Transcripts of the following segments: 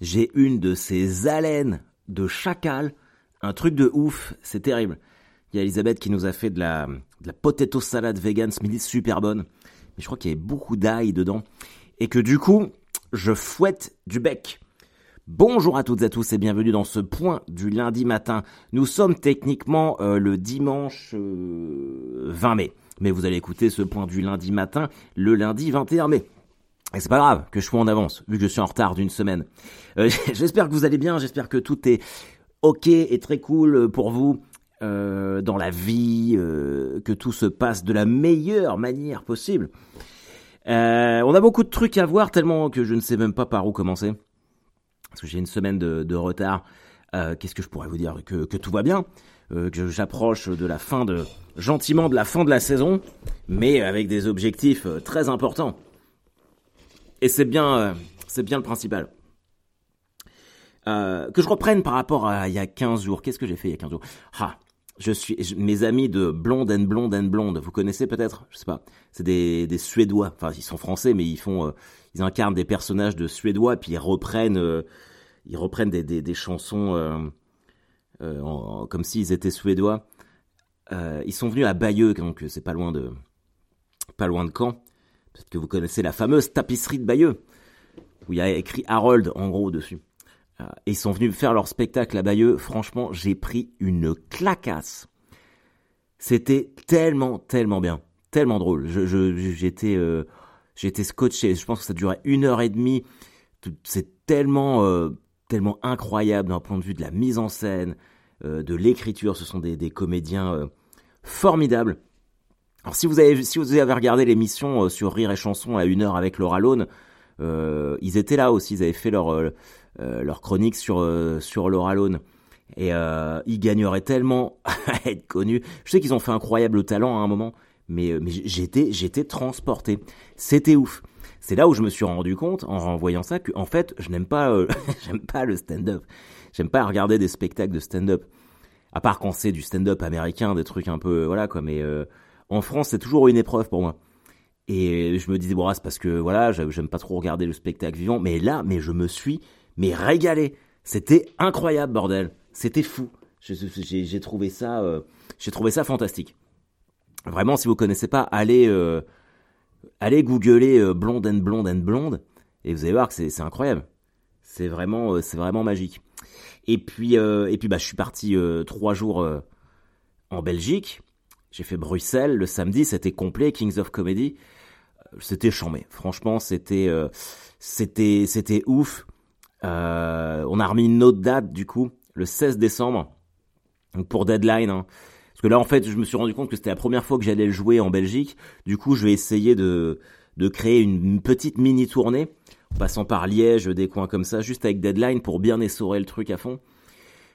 J'ai une de ces haleines de chacal, un truc de ouf, c'est terrible. Il y a Elisabeth qui nous a fait de la, la potato salade vegan ce super bonne. Mais je crois qu'il y avait beaucoup d'ail dedans. Et que du coup, je fouette du bec. Bonjour à toutes et à tous et bienvenue dans ce point du lundi matin. Nous sommes techniquement euh, le dimanche 20 euh, mai. Mais vous allez écouter ce point du lundi matin le lundi 21 mai. Et c'est pas grave que je sois en avance, vu que je suis en retard d'une semaine. Euh, j'espère que vous allez bien, j'espère que tout est ok et très cool pour vous euh, dans la vie, euh, que tout se passe de la meilleure manière possible. on a beaucoup de trucs à voir, tellement que je ne sais même pas par où commencer. Parce que j'ai une semaine de, retard. Qu'est-ce que je pourrais vous dire? Que, que tout va bien, que j'approche de la fin de gentiment de la fin de la saison, mais avec des objectifs très importants. Et c'est bien, euh, bien le principal. Euh, que je reprenne par rapport à il y a 15 jours. Qu'est-ce que j'ai fait il y a 15 jours? Ah, je suis mes amis de Blonde and Blonde and Blonde. Vous connaissez peut-être? Je sais pas. C'est des, des Suédois. Enfin, ils sont français, mais ils font, euh, ils incarnent des personnages de Suédois, puis ils reprennent, ils reprennent des, des, chansons comme s'ils étaient Suédois. ils sont venus à Bayeux, donc c'est pas loin de, pas loin de Caen. Peut-être que vous connaissez la fameuse tapisserie de Bayeux, où il y a écrit Harold en gros dessus. Euh, et ils sont venus faire leur spectacle à Bayeux. Franchement, j'ai pris une clacasse. C'était tellement, tellement bien, tellement drôle. j'étais, euh, j'étais scotché. Je pense que ça durait une heure et demie. C'est tellement, euh, tellement incroyable d'un point de vue de la mise en scène, de l'écriture. Ce sont des comédiens formidables. Alors si vous avez si vous avez regardé l'émission euh, sur Rire et Chanson à une heure avec Laura Lone, euh, ils étaient là aussi, ils avaient fait leur euh, leur chronique sur sur Laura Lone. Et ils gagneraient tellement à être connus. Je sais qu'ils ont fait incroyable talent à un moment, mais, mais j'étais j'étais transporté. C'était ouf. C'est là où je me suis rendu compte en voyant ça que en fait je n'aime pas j'aime pas le stand-up. J'aime pas regarder des spectacles de stand-up. À part quand c'est du stand-up américain, des trucs un peu voilà quoi. Mais en France, c'est toujours une épreuve pour moi. Et je me disais, bon, c'est parce que, voilà, j'aime pas trop regarder le spectacle vivant. Mais là, mais je me suis, mais régalé. C'était incroyable, bordel. C'était fou. J'ai trouvé ça, euh, j'ai trouvé ça fantastique. Vraiment, si vous connaissez pas, allez, euh, allez googler euh, blonde and blonde and blonde, et vous allez voir que c'est incroyable. C'est vraiment, c'est vraiment magique. Et puis, et puis, bah, je suis parti trois jours en Belgique. J'ai fait Bruxelles le samedi, c'était complet, Kings of Comedy. C'était chambé. Franchement, c'était euh, c'était c'était ouf. Euh, on a remis une autre date du coup, le 16 décembre, pour Deadline. Hein. Parce que là, en fait, je me suis rendu compte que c'était la première fois que j'allais le jouer en Belgique. Du coup, je vais essayer de de créer une petite mini tournée, en passant par Liège, des coins comme ça, juste avec Deadline pour bien essorer le truc à fond.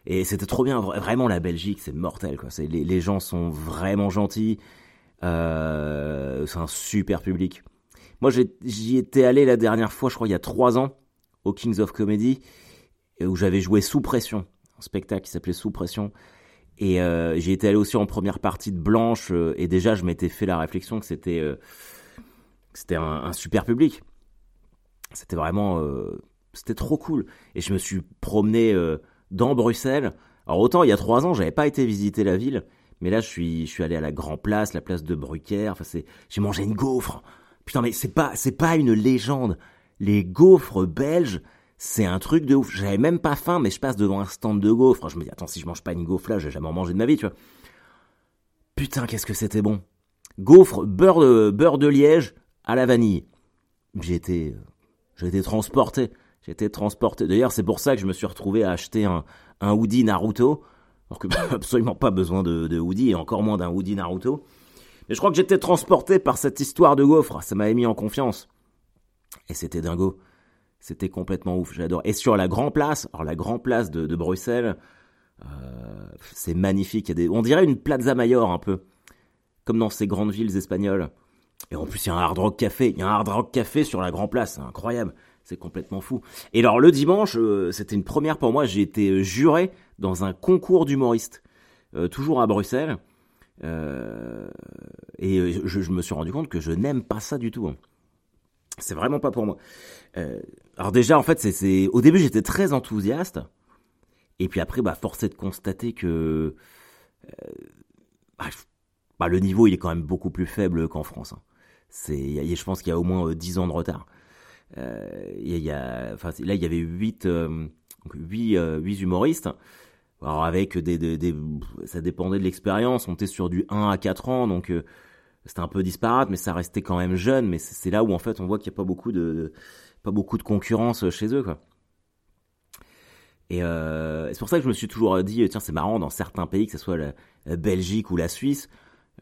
Et c'était trop bien, vraiment la Belgique, c'est mortel. Les, gens sont vraiment gentils. Euh, c'est un super public. Moi, j'y étais allé la dernière fois, je crois, il y a trois ans, au Kings of Comedy, où j'avais joué Sous Pression, un spectacle qui s'appelait Sous Pression. Et euh, j'y étais allé aussi en première partie de Blanche, euh, et déjà, je m'étais fait la réflexion que c'était un, un, super public. C'était vraiment, c'était trop cool. Et je me suis promené dans Bruxelles. Alors autant il y a trois ans, j'avais pas été visiter la ville, mais là je suis, je suis allé à la Grand Place, la place de Brucker. Enfin c'est, j'ai mangé une gaufre. Putain mais c'est pas, c'est pas une légende. Les gaufres belges, c'est un truc de ouf. J'avais même pas faim, mais je passe devant un stand de gaufres. Je me dis attends si je mange pas une gaufre là, j'ai jamais mangé de ma vie, tu vois. Putain qu'est-ce que c'était bon. Gaufre, beurre de, beurre de liège à la vanille. Été, j'ai été transporté. J'étais transporté. D'ailleurs, c'est pour ça que je me suis retrouvé à acheter un, un hoodie Naruto. Alors que absolument pas besoin de, de hoodie et encore moins d'un hoodie Naruto. Mais je crois que j'étais transporté par cette histoire de gaufre. Ça m'avait mis en confiance. Et c'était dingo. C'était complètement ouf. J'adore. Et sur la Grand Place, alors la Grand Place de, Bruxelles, euh, c'est magnifique. On dirait une Plaza Mayor un peu. Comme dans ces grandes villes espagnoles. Et en plus, il y a un Hard Rock Café. Il y a un Hard Rock Café sur la Grand Place. C'est incroyable. C'est complètement fou. Et alors le dimanche, euh, c'était une première pour moi. J'ai été euh, juré dans un concours d'humoristes, euh, toujours à Bruxelles. et je, me suis rendu compte que je n'aime pas ça du tout. Hein. C'est vraiment pas pour moi. Alors déjà, en fait, c'est, au début, j'étais très enthousiaste. Et puis après, bah, force est de constater que bah, bah, le niveau, il est quand même beaucoup plus faible qu'en France. Hein. Je pense qu'il y a au moins 10 ans de retard. Euh, il y a, enfin, là, il y avait 8, 8, 8 humoristes. Alors avec des, des, des ça dépendait de l'expérience, on était sur du 1 à 4 ans, donc c'était un peu disparate, mais ça restait quand même jeune. Mais c'est là où en fait on voit qu'il n'y a pas beaucoup de, pas beaucoup de concurrence chez eux, quoi. Et euh, c'est pour ça que je me suis toujours dit, tiens, c'est marrant, dans certains pays, que ce soit la, Belgique ou la Suisse,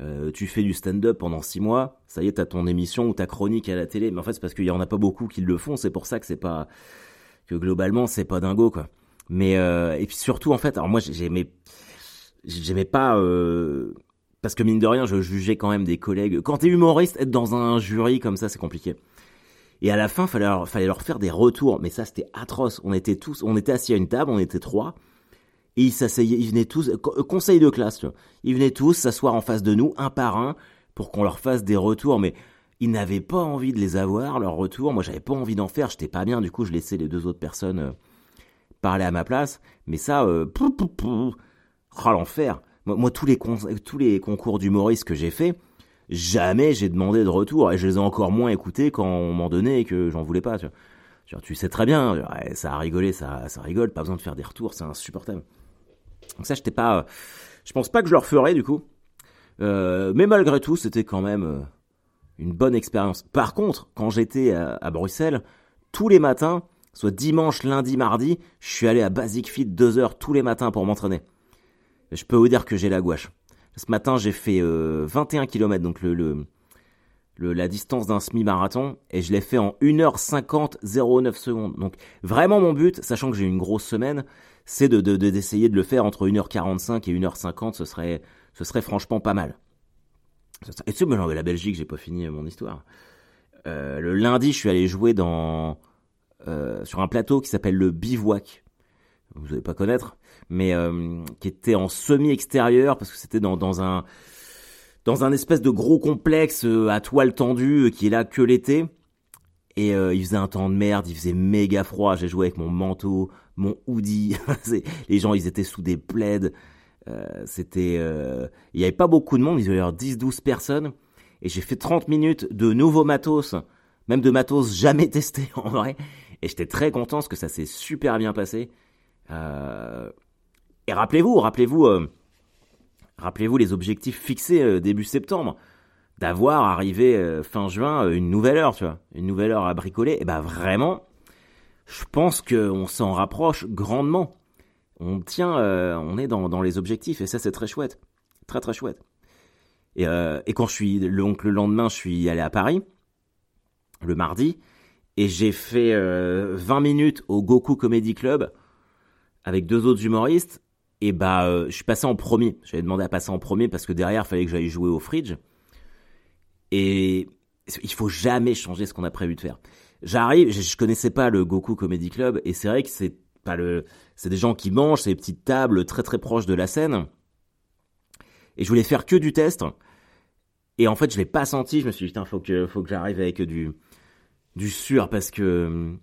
euh, tu fais du stand-up pendant six mois, ça y est, t'as ton émission ou ta chronique à la télé. Mais en fait, c'est parce qu'il y en a pas beaucoup qui le font. C'est pour ça que c'est pas que globalement c'est pas dingo, quoi. Mais euh, et puis surtout, en fait, alors moi j'aimais j'aimais pas euh, parce que mine de rien, je jugeais quand même des collègues. Quand t'es humoriste, être dans un jury comme ça, c'est compliqué. Et à la fin, fallait fallait leur faire des retours. Mais ça, c'était atroce. On était tous, on était assis à une table, on était trois. Et ils s'asseyaient, ils venaient tous, euh, conseil de classe, tu vois. Ils venaient tous s'asseoir en face de nous, un par un, pour qu'on leur fasse des retours. Mais ils n'avaient pas envie de les avoir, leurs retours. Moi, j'avais pas envie d'en faire. J'étais pas bien. Du coup, je laissais les deux autres personnes euh, parler à ma place. Mais ça, euh, oh. Moi, tous, les tous les concours d'humoriste que j'ai fait, jamais j'ai demandé de retour et je les ai encore moins écoutés quand on m'en donnait et que j'en voulais pas. Tu, vois. tu sais très bien, ça a rigolé, ça, ça rigole, pas besoin de faire des retours, c'est insupportable. Donc ça, j'étais pas, je pense pas que je leur ferais du coup, euh, mais malgré tout, c'était quand même euh, une bonne expérience. Par contre, quand j'étais à, Bruxelles, tous les matins, soit dimanche, lundi, mardi, je suis allé à Basic Fit deux heures tous les matins pour m'entraîner je peux vous dire que j'ai la gouache. Ce matin, j'ai fait 21 euh, km, donc le, le, la distance d'un semi-marathon, et je l'ai fait en 1h50 09 secondes. Donc vraiment mon but, sachant que j'ai une grosse semaine, c'est de, d'essayer de, le faire entre 1h45 et 1h50, ce serait, ce serait franchement pas mal. Et tu sais, la Belgique, j'ai pas fini mon histoire. Euh, le lundi, je suis allé jouer dans euh, sur un plateau qui s'appelle le Bivouac. Vous n'allez pas connaître mais euh, qui était en semi-extérieur parce que c'était dans, dans un dans un espèce de gros complexe à toile tendue qui est là que l'été. Et il faisait un temps de merde, il faisait méga froid. J'ai joué avec mon manteau, mon hoodie. les gens, ils étaient sous des plaids. c'était, il y avait pas beaucoup de monde. Ils avaient 10-12 personnes. Et j'ai fait 30 minutes de nouveaux matos, même de matos jamais testés en vrai. Et j'étais très content parce que ça s'est super bien passé. Euh, et rappelez-vous, rappelez-vous, euh, rappelez-vous les objectifs fixés euh, début septembre, d'avoir arrivé euh, fin juin une nouvelle heure, tu vois, une nouvelle heure à bricoler. Et ben vraiment, je pense qu'on s'en rapproche grandement. On tient, on est dans, les objectifs et ça c'est très chouette, très très chouette. Et, et quand je suis donc le lendemain, je suis allé à Paris le mardi et j'ai fait 20 minutes au Goku Comedy Club avec deux autres humoristes et bah, euh, je suis passé en premier. J'avais demandé à passer en premier parce que derrière, il fallait que j'aille jouer au fridge. Et il faut jamais changer ce qu'on a prévu de faire. J'arrive, je, connaissais pas le Goku Comedy Club et c'est vrai que c'est pas le, c'est des gens qui mangent, c'est des petites tables très très proches de la scène. Et je voulais faire que du test. Et en fait, je l'ai pas senti. Je me suis dit, putain, faut que, faut que j'arrive avec du, du sûr parce que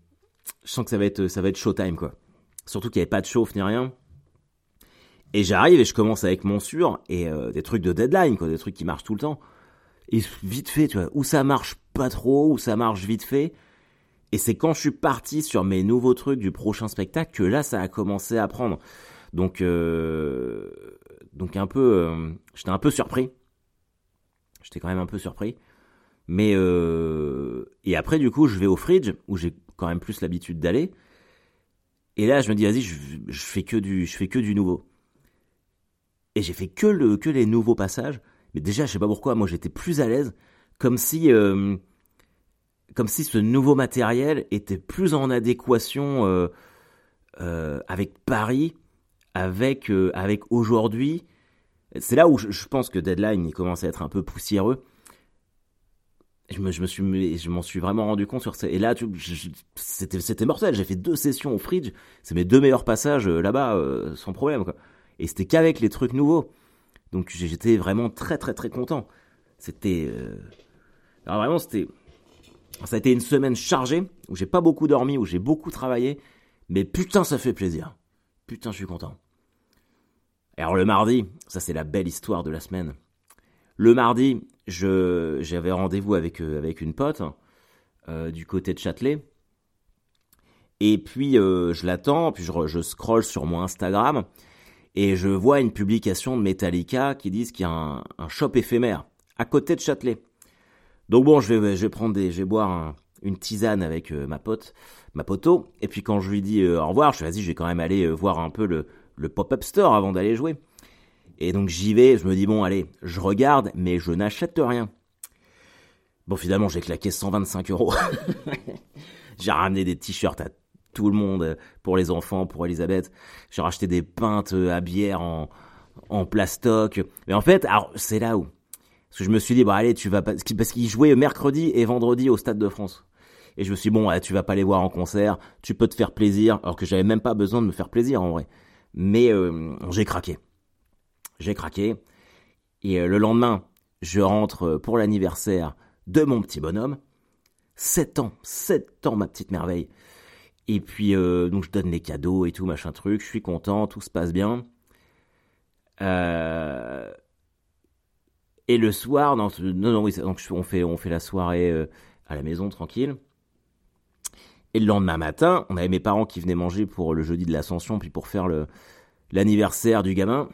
je sens que ça va être, ça va être showtime quoi. Surtout qu'il n'y avait pas de chauffe ni rien. Et j'arrive et je commence avec mon sur et euh, des trucs de deadline, quoi, des trucs qui marchent tout le temps. Et vite fait, tu vois, où ça marche pas trop, où ça marche vite fait. Et c'est quand je suis parti sur mes nouveaux trucs du prochain spectacle que là, ça a commencé à prendre. Donc, euh, donc un peu, euh, j'étais un peu surpris. J'étais quand même un peu surpris. Mais et après, du coup, je vais au fridge où j'ai quand même plus l'habitude d'aller. Et là, je me dis, vas-y, je, je, fais que du, je fais que du nouveau. Et j'ai fait que, le, que les nouveaux passages. Mais déjà, je sais pas pourquoi, moi j'étais plus à l'aise. Comme si, euh, comme si ce nouveau matériel était plus en adéquation euh, euh, avec Paris, avec, avec aujourd'hui. C'est là où je, pense que Deadline il commence à être un peu poussiéreux. Je me, je me suis, m'en suis vraiment rendu compte sur ça. Et là, c'était, mortel. J'ai fait deux sessions au fridge. C'est mes deux meilleurs passages là-bas, sans problème. Et c'était qu'avec les trucs nouveaux. Donc j'étais vraiment très très très content. C'était... Euh... Alors vraiment c'était... Ça a été une semaine chargée, où j'ai pas beaucoup dormi, où j'ai beaucoup travaillé, mais putain, ça fait plaisir. Putain, je suis content. Alors le mardi, ça c'est la belle histoire de la semaine. Le mardi, j'avais rendez-vous avec euh, une pote euh, du côté de Châtelet. Et puis euh, je l'attends, puis je, je scroll sur mon Instagram et je vois une publication de Metallica qui dit qu'il y a un, shop éphémère à côté de Châtelet. Donc bon, je vais je vais prendre des, je vais boire une tisane avec ma pote, ma poteau. Et puis quand je lui dis au revoir, je vas-y, je vais quand même aller voir un peu le le pop-up store avant d'aller jouer. Et donc j'y vais, je me dis bon allez, je regarde, mais je n'achète rien. Bon finalement j'ai claqué 125 euros. j'ai ramené des t-shirts à tout le monde, pour les enfants, pour Elisabeth. J'ai racheté des pintes à bière en, en plastoc. Mais en fait, alors c'est là où. Parce que je me suis dit, bon allez, tu vas pas... Parce qu'ils jouaient mercredi et vendredi au Stade de France. Et je me suis dit, bon, tu vas pas les voir en concert, tu peux te faire plaisir, alors que j'avais même pas besoin de me faire plaisir en vrai. Mais euh, j'ai craqué. J'ai craqué. Et euh, le lendemain, je rentre pour l'anniversaire de mon petit bonhomme. 7 ans, 7 ans ma petite merveille. Et puis euh, donc je donne les cadeaux et tout machin truc, je suis content, tout se passe bien. Euh... Et le soir, non, non, oui, donc on fait, on fait la soirée à la maison tranquille. Et le lendemain matin, on avait mes parents qui venaient manger pour le jeudi de l'ascension, puis pour faire l'anniversaire du gamin.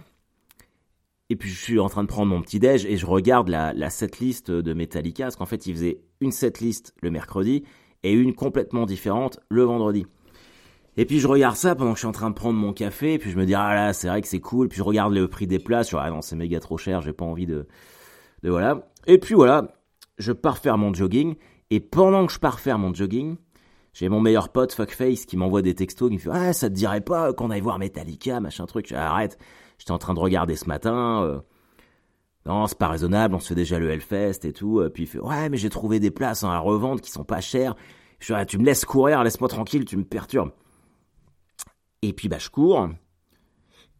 Et puis je suis en train de prendre mon petit déj et je regarde la, la setlist de Metallica, parce qu'en fait ils faisaient une setlist le mercredi et une complètement différente le vendredi. Et puis je regarde ça pendant que je suis en train de prendre mon café, et puis je me dis ah là c'est vrai que c'est cool, puis je regarde le prix des places, je dis ah non c'est méga trop cher, j'ai pas envie de, voilà. Et puis voilà, je pars faire mon jogging, et pendant que je pars faire mon jogging, j'ai mon meilleur pote Fuckface qui m'envoie des textos qui me fait ah ça te dirait pas qu'on aille voir Metallica machin truc. arrête, j'étais en train de regarder ce matin. Euh, non, c'est pas raisonnable, on se fait déjà le Hellfest et tout. Euh, puis il fait ouais mais j'ai trouvé des places hein, à revendre qui sont pas chères. Je dis, ah, tu me laisses courir, laisse-moi tranquille, tu me perturbes. Et puis bah je cours.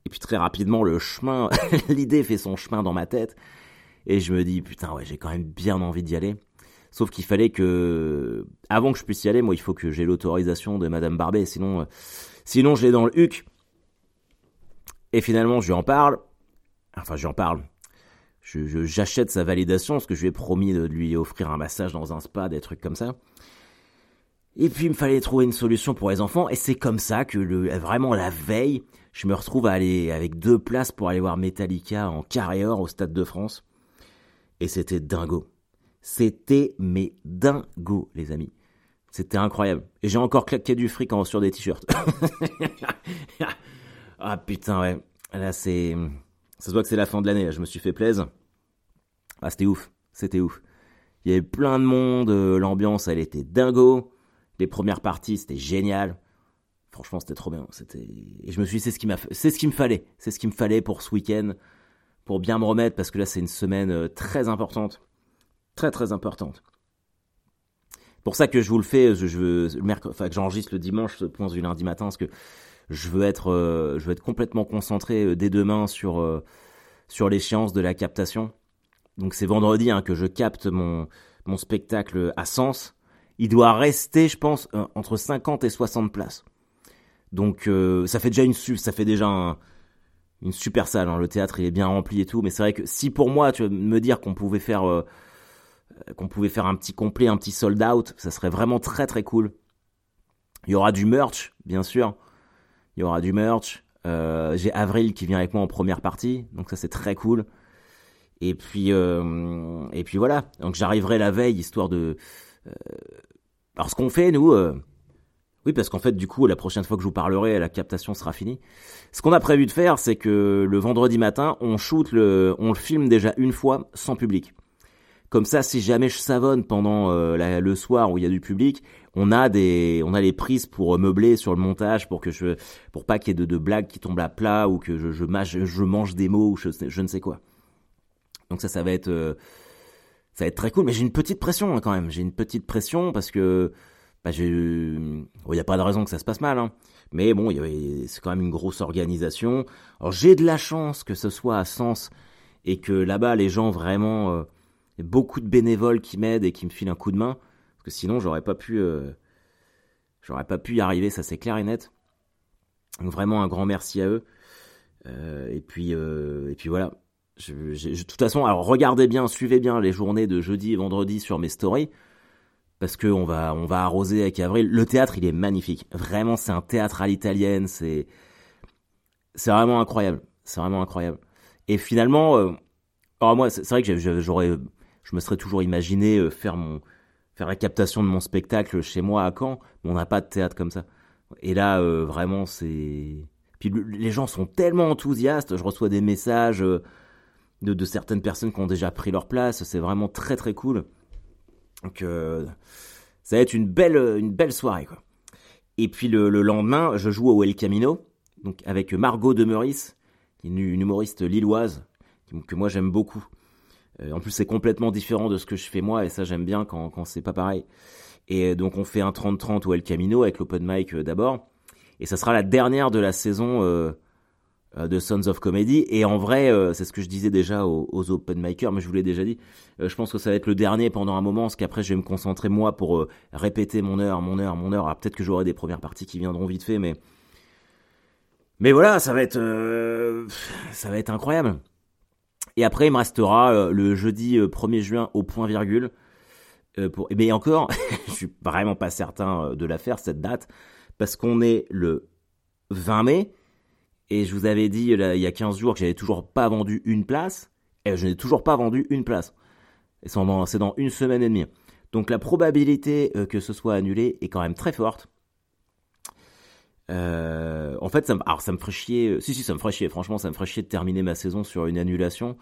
Et puis très rapidement le chemin, l'idée fait son chemin dans ma tête. Et je me dis putain ouais j'ai quand même bien envie d'y aller. Sauf qu'il fallait que, avant que je puisse y aller, moi, il faut que j'ai l'autorisation de Madame Barbet, sinon, euh, sinon, je l'ai dans le huc. Et finalement, je lui en parle. Enfin, je lui en parle. J'achète sa validation, parce que je lui ai promis de lui offrir un massage dans un spa, des trucs comme ça. Et puis, il me fallait trouver une solution pour les enfants, et c'est comme ça que vraiment la veille, je me retrouve à aller avec deux places pour aller voir Metallica en carrière au Stade de France. Et c'était dingo. C'était mes dingo, les amis. C'était incroyable. Et j'ai encore claqué du fric en sur des t-shirts. ah putain, ouais. Là, c'est. Ça se voit que c'est la fin de l'année. Je me suis fait plaisir. Ah, c'était ouf. C'était ouf. Il y avait plein de monde. Euh, l'ambiance, elle était dingo. Les premières parties, c'était génial. Franchement, c'était trop bien. C'était. Et je me suis dit, c'est ce qui m'a, c'est ce qu'il me fallait. C'est ce qu'il me fallait pour ce week-end, pour bien me remettre, parce que là, c'est une semaine euh, très importante très très importante. Pour ça que je vous le fais, je, veux, enfin que j'enregistre le dimanche, ce point du lundi matin, parce que je veux être, euh, je veux être complètement concentré euh, dès demain sur sur l'échéance de la captation. Donc c'est vendredi hein, que je capte mon mon spectacle à Sens. Il doit rester, je pense, entre 50 et 60 places. Donc ça fait déjà une ça fait déjà une super salle. Hein. Le théâtre il est bien rempli et tout, mais c'est vrai que si pour moi tu veux me dire qu'on pouvait faire euh, qu'on pouvait faire un petit complet, un petit sold out, ça serait vraiment très très cool. Il y aura du merch, bien sûr. Il y aura du merch. Euh, j'ai Avril qui vient avec moi en première partie, donc ça c'est très cool. Et puis euh, et puis voilà. Donc j'arriverai la veille histoire de. Alors ce qu'on fait nous, oui parce qu'en fait du coup la prochaine fois que je vous parlerai, la captation sera finie. Ce qu'on a prévu de faire, c'est que le vendredi matin, on shoot le, on le filme déjà une fois sans public. Comme ça, si jamais je savonne pendant euh, le soir où il y a du public, on a des, on a les prises pour euh, meubler sur le montage pour que je, pour pas qu'il y ait de, de, blagues qui tombent à plat ou que je, je, mange, je mange des mots ou je, ne sais quoi. Donc ça, ça va être, euh, ça va être très cool. Mais j'ai une petite pression hein, quand même. J'ai une petite pression parce que, bah, il n'y a pas de raison que ça se passe mal. Hein. Mais bon, c'est quand même une grosse organisation. J'ai de la chance que ce soit à Sens et que là-bas les gens vraiment beaucoup de bénévoles qui m'aident et qui me filent un coup de main. Parce que sinon j'aurais pas pu, j'aurais pas pu y arriver, ça c'est clair et net. Donc vraiment un grand merci à eux. et puis et puis voilà. De toute façon, regardez bien, suivez bien les journées de jeudi et vendredi sur mes stories parce que on va on va arroser avec Avril. Le théâtre, il est magnifique. Vraiment, c'est un théâtre à l'italienne. C'est c'est vraiment incroyable. C'est vraiment incroyable. Et finalement, euh, alors moi, c'est vrai que j'aurais, je me serais toujours imaginé euh, faire mon faire la captation de mon spectacle chez moi à Caen, mais on n'a pas de théâtre comme ça. Et là, euh, vraiment, c'est puis les gens sont tellement enthousiastes. Je reçois des messages de certaines personnes qui ont déjà pris leur place. C'est vraiment très très cool. Donc euh, ça va être une belle, une belle soirée quoi. Et puis le, lendemain, je joue au El Camino, donc avec Margot de Meurice, qui est une, humoriste lilloise que moi j'aime beaucoup. Euh, en plus c'est complètement différent de ce que je fais moi et ça j'aime bien quand, c'est pas pareil. Et donc on fait un 30-30 au El Camino avec l'open mic euh, d'abord. Et ça sera la dernière de la saison de Sons of Comedy. Et en vrai, euh, c'est ce que je disais déjà aux, open micers, mais je vous l'ai déjà dit. Euh, je pense que ça va être le dernier pendant un moment, parce qu'après je vais me concentrer moi pour répéter mon heure, mon heure, mon heure. Alors peut-être que j'aurai des premières parties qui viendront vite fait, mais mais voilà, ça va être ça va être incroyable. Et après, il me restera le jeudi 1er juin au point virgule. pour... Mais encore, je suis vraiment pas certain de la faire cette date, parce qu'on est le 20 mai et je vous avais dit il y a 15 jours que j'avais toujours pas vendu une place. Et je n'ai toujours pas vendu une place. C'est dans, une semaine et demie. Donc la probabilité euh, que ce soit annulé est quand même très forte. Euh, en fait, ça me, alors ça me ferait chier. Euh, si, si, ça me ferait chier. Franchement, ça me ferait chier de terminer ma saison sur une annulation.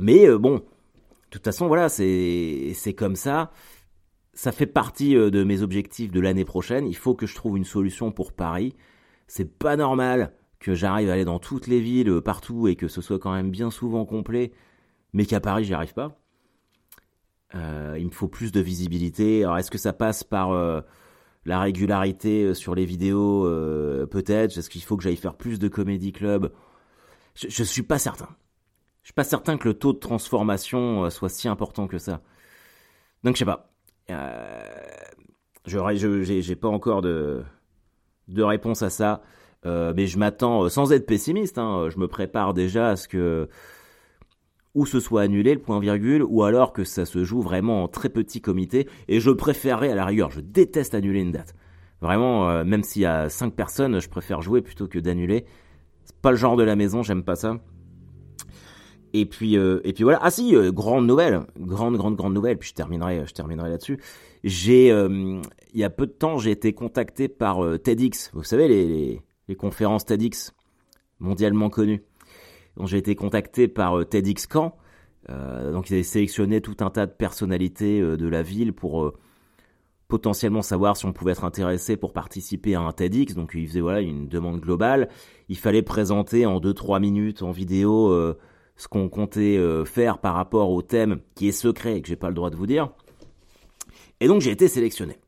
mais bon, de toute façon, voilà, c'est comme ça. Ça fait partie de mes objectifs de l'année prochaine. Il faut que je trouve une solution pour Paris c'est pas normal que j'arrive à aller dans toutes les villes, euh, partout, et que ce soit quand même bien souvent complet, mais qu'à Paris, j'y arrive pas. Euh, il me faut plus de visibilité. Alors, est-ce que ça passe par euh, la régularité sur les vidéos? Peut-être. Est-ce qu'il faut que j'aille faire plus de comédie club? Je, je suis pas certain. Je suis pas certain que le taux de transformation soit si important que ça. Donc, je sais pas. je j'ai pas encore de de réponse à ça. Euh, mais je m'attends, euh, sans être pessimiste, hein, je me prépare déjà à ce que ou ce soit annulé le point virgule, ou alors que ça se joue vraiment en très petit comité. Et je préférerais à la rigueur, je déteste annuler une date. Vraiment, euh, même s'il y a 5 personnes, je préfère jouer plutôt que d'annuler. C'est pas le genre de la maison, j'aime pas ça. Et puis, et puis voilà. Ah si, grande nouvelle, grande, grande, grande nouvelle. Puis je terminerai, je terminerai là-dessus. J'ai, euh, il y a peu de temps, j'ai été contacté par euh, TEDx. Vous savez, les, les, conférences TEDx mondialement connues. Donc j'ai été contacté par euh, TEDx Caen. donc ils avaient sélectionné tout un tas de personnalités de la ville pour potentiellement savoir si on pouvait être intéressé pour participer à un TEDx. Donc ils faisaient voilà une demande globale. Il fallait présenter en 2-3 minutes en vidéo ce qu'on comptait faire par rapport au thème qui est secret et que j'ai pas le droit de vous dire. Et donc j'ai été sélectionné.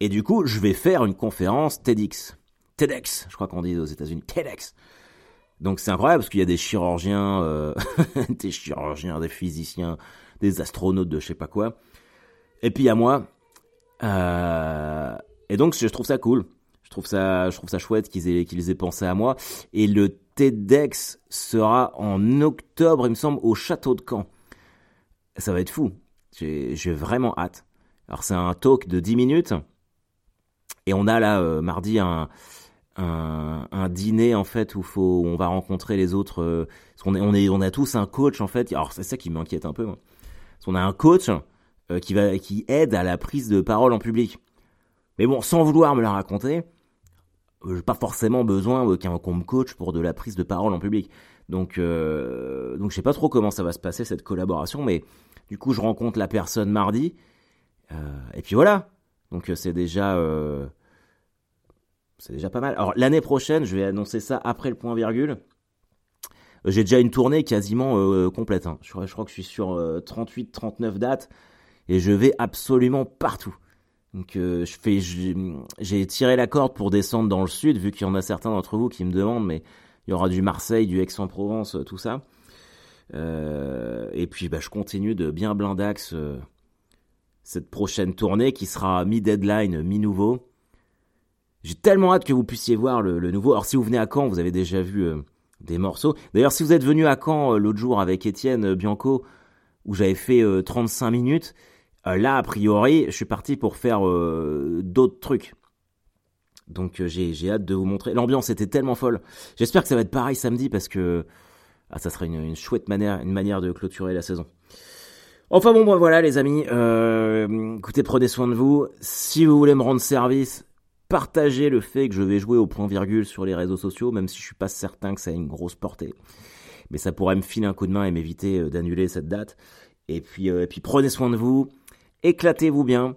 Et du coup, je vais faire une conférence TEDx. TEDx, je crois qu'on dit aux États-Unis. TEDx. Donc c'est incroyable parce qu'il y a des chirurgiens, euh, des chirurgiens, des physiciens, des astronautes de je sais pas quoi. Et puis a moi. Euh, et donc je trouve ça cool. Je trouve ça, je trouve ça chouette qu'ils aient, qu'ils aient pensé à moi. Et le TEDx sera en octobre, il me semble, au château de Caen. Ça va être fou. J'ai, vraiment hâte. Alors c'est un talk de 10 minutes. Et on a là euh, mardi un, un, dîner en fait où faut on va rencontrer les autres euh, parce est, on est on a tous un coach en fait alors c'est ça qui m'inquiète un peu moi. Parce a un coach euh, qui va qui aide à la prise de parole en public mais bon sans vouloir me la raconter pas forcément besoin qu'on me coach pour de la prise de parole en public donc donc je sais pas trop comment ça va se passer cette collaboration mais du coup je rencontre la personne mardi euh, et puis voilà. Donc euh, c'est déjà euh, c'est déjà pas mal. Alors l'année prochaine, je vais annoncer ça après le point virgule. J'ai déjà une tournée quasiment complète. Hein. Je, crois que je suis sur 38-39 dates et je vais absolument partout. Donc je fais, j'ai tiré la corde pour descendre dans le sud, vu qu'il y en a certains d'entre vous qui me demandent, mais il y aura du Marseille, du Aix-en-Provence, tout ça. et puis bah, je continue de bien blindax cette prochaine tournée qui sera mi-deadline, mi-nouveau. J'ai tellement hâte que vous puissiez voir le, nouveau. Alors si vous venez à Caen, vous avez déjà vu euh, des morceaux. D'ailleurs, si vous êtes venu à Caen euh, l'autre jour avec Étienne Bianco, où j'avais fait 35 minutes, là, a priori, je suis parti pour faire d'autres trucs. Donc j'ai hâte de vous montrer. L'ambiance était tellement folle. J'espère que ça va être pareil samedi parce que ah, ça serait une, chouette manière, une manière de clôturer la saison. Enfin bon, voilà les amis, euh, écoutez, prenez soin de vous. Si vous voulez me rendre service, partagez le fait que je vais jouer au point virgule sur les réseaux sociaux, même si je suis pas certain que ça ait une grosse portée. Mais ça pourrait me filer un coup de main et m'éviter euh, d'annuler cette date. Et puis, euh, et puis prenez soin de vous, éclatez-vous bien.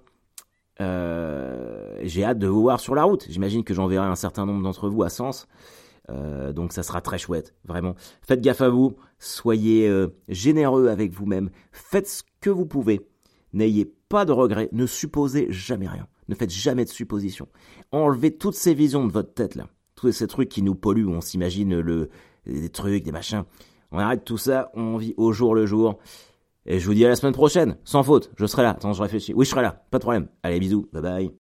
J'ai hâte de vous voir sur la route. J'imagine que j'enverrai un certain nombre d'entre vous à Sens. Euh, donc ça sera très chouette, vraiment. Faites gaffe à vous, soyez euh, généreux avec vous-même, faites ce que vous pouvez. N'ayez pas de regrets, ne supposez jamais rien, ne faites jamais de suppositions. Enlevez toutes ces visions de votre tête là, tous ces trucs qui nous polluent, on s'imagine le, des trucs, des machins. On arrête tout ça, on vit au jour le jour. Et je vous dis à la semaine prochaine, sans faute, je serai là. Attends, je réfléchis. Oui, je serai là, pas de problème. Allez, bisous, bye bye.